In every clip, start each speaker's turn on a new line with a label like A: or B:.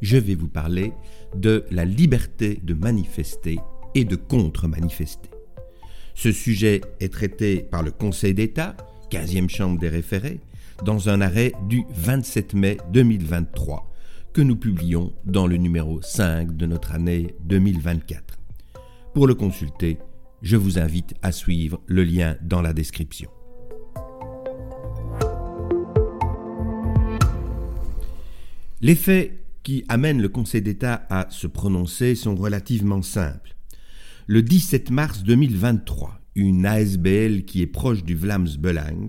A: je vais vous parler de la liberté de manifester et de contre-manifester. Ce sujet est traité par le Conseil d'État, 15e chambre des référés, dans un arrêt du 27 mai 2023 que nous publions dans le numéro 5 de notre année 2024. Pour le consulter, je vous invite à suivre le lien dans la description. Les faits qui amènent le Conseil d'État à se prononcer sont relativement simples. Le 17 mars 2023, une ASBL qui est proche du Vlaams Belang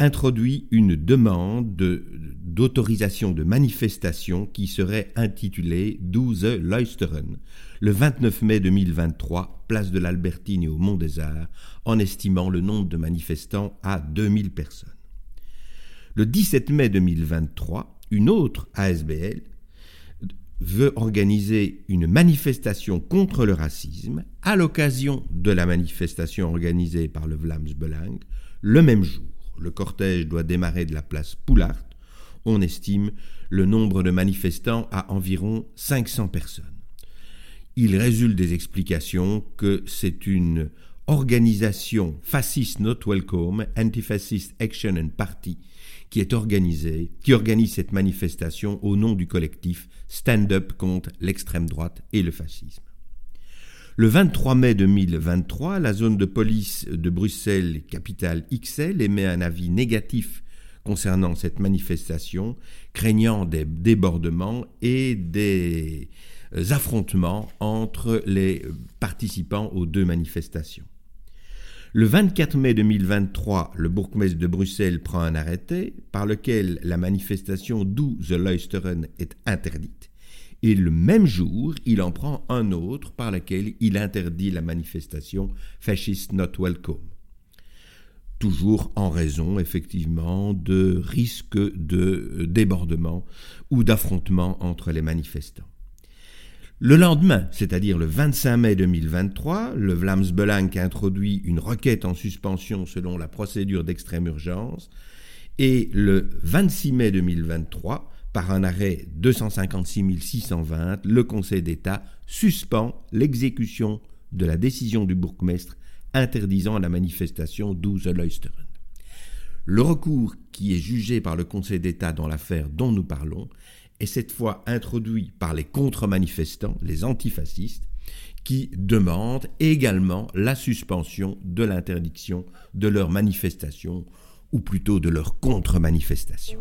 A: introduit une demande d'autorisation de, manifestation qui serait intitulée 12 Luisteren le 29 mai 2023, place de l'Albertine et au Mont des Arts, en estimant le nombre de manifestants à 2000 personnes. Le 17 mai 2023, une autre ASBL veut organiser une manifestation contre le racisme à l'occasion de la manifestation organisée par le Vlaams Belang le même jour. Le cortège doit démarrer de la place Poulart. On estime le nombre de manifestants à environ 500 personnes. Il résulte des explications que c'est une organisation Fascist Not Welcome, Anti-Fascist Action and Party, qui est qui organise cette manifestation au nom du collectif Stand Up contre l'extrême droite et le fascisme. Le 23 mai 2023, la zone de police de Bruxelles, capitale XL, émet un avis négatif concernant cette manifestation, craignant des débordements et des affrontements entre les participants aux deux manifestations. Le 24 mai 2023, le bourgmestre de Bruxelles prend un arrêté par lequel la manifestation d'où The Luisteren est interdite. Et le même jour, il en prend un autre par lequel il interdit la manifestation Fascist Not Welcome. Toujours en raison, effectivement, de risques de débordement ou d'affrontement entre les manifestants. Le lendemain, c'est-à-dire le 25 mai 2023, le Vlaams Belang introduit une requête en suspension selon la procédure d'extrême urgence et le 26 mai 2023, par un arrêt 256 620, le Conseil d'État suspend l'exécution de la décision du bourgmestre interdisant la manifestation 12 Leusteren. Le recours qui est jugé par le Conseil d'État dans l'affaire dont nous parlons est cette fois introduit par les contre-manifestants, les antifascistes, qui demandent également la suspension de l'interdiction de leur manifestation, ou plutôt de leur contre-manifestation.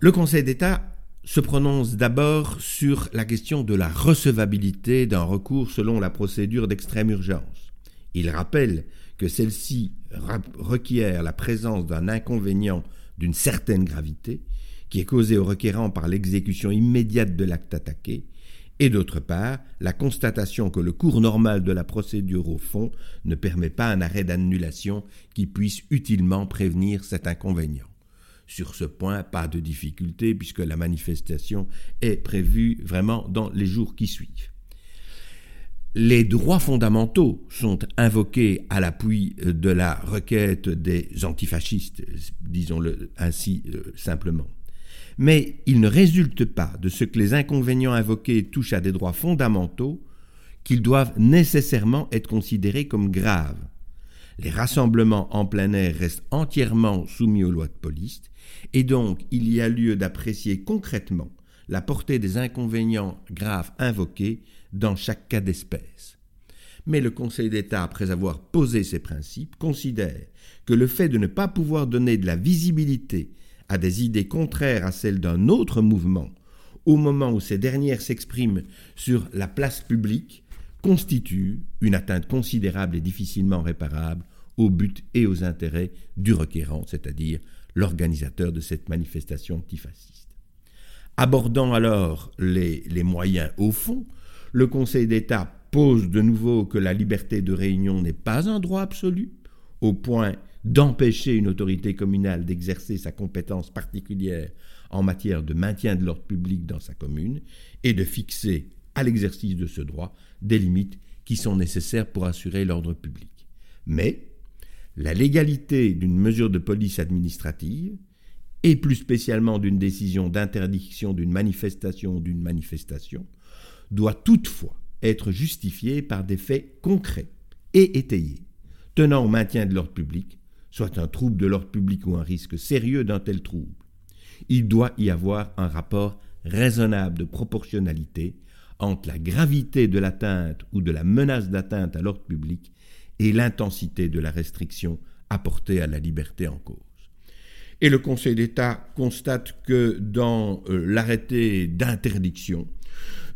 A: Le Conseil d'État se prononce d'abord sur la question de la recevabilité d'un recours selon la procédure d'extrême urgence. Il rappelle que celle-ci requiert la présence d'un inconvénient d'une certaine gravité, qui est causé au requérant par l'exécution immédiate de l'acte attaqué, et d'autre part, la constatation que le cours normal de la procédure au fond ne permet pas un arrêt d'annulation qui puisse utilement prévenir cet inconvénient. Sur ce point, pas de difficulté puisque la manifestation est prévue vraiment dans les jours qui suivent les droits fondamentaux sont invoqués à l'appui de la requête des antifascistes, disons-le ainsi euh, simplement. Mais il ne résulte pas de ce que les inconvénients invoqués touchent à des droits fondamentaux qu'ils doivent nécessairement être considérés comme graves. Les rassemblements en plein air restent entièrement soumis aux lois de police, et donc il y a lieu d'apprécier concrètement la portée des inconvénients graves invoqués dans chaque cas d'espèce. Mais le Conseil d'État, après avoir posé ces principes, considère que le fait de ne pas pouvoir donner de la visibilité à des idées contraires à celles d'un autre mouvement au moment où ces dernières s'expriment sur la place publique constitue une atteinte considérable et difficilement réparable au but et aux intérêts du requérant, c'est-à-dire l'organisateur de cette manifestation antifasciste. Abordant alors les, les moyens au fond, le Conseil d'État pose de nouveau que la liberté de réunion n'est pas un droit absolu, au point d'empêcher une autorité communale d'exercer sa compétence particulière en matière de maintien de l'ordre public dans sa commune, et de fixer à l'exercice de ce droit des limites qui sont nécessaires pour assurer l'ordre public. Mais la légalité d'une mesure de police administrative, et plus spécialement d'une décision d'interdiction d'une manifestation ou d'une manifestation, doit toutefois être justifiée par des faits concrets et étayés, tenant au maintien de l'ordre public, soit un trouble de l'ordre public ou un risque sérieux d'un tel trouble. Il doit y avoir un rapport raisonnable de proportionnalité entre la gravité de l'atteinte ou de la menace d'atteinte à l'ordre public et l'intensité de la restriction apportée à la liberté en cause. Et le Conseil d'État constate que dans euh, l'arrêté d'interdiction,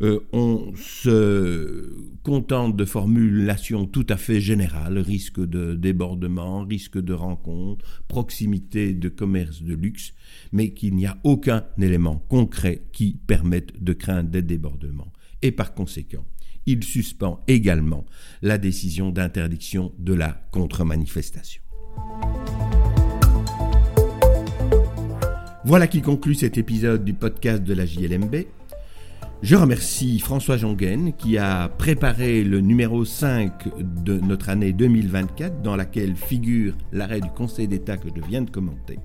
A: euh, on se contente de formulations tout à fait générales, risque de débordement, risque de rencontre, proximité de commerce de luxe, mais qu'il n'y a aucun élément concret qui permette de craindre des débordements. Et par conséquent, il suspend également la décision d'interdiction de la contre-manifestation. Voilà qui conclut cet épisode du podcast de la JLMB. Je remercie François Jongen qui a préparé le numéro 5 de notre année 2024 dans laquelle figure l'arrêt du Conseil d'État que je viens de commenter.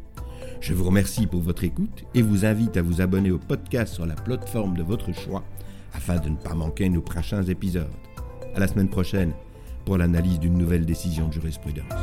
A: Je vous remercie pour votre écoute et vous invite à vous abonner au podcast sur la plateforme de votre choix afin de ne pas manquer nos prochains épisodes. À la semaine prochaine pour l'analyse d'une nouvelle décision de jurisprudence.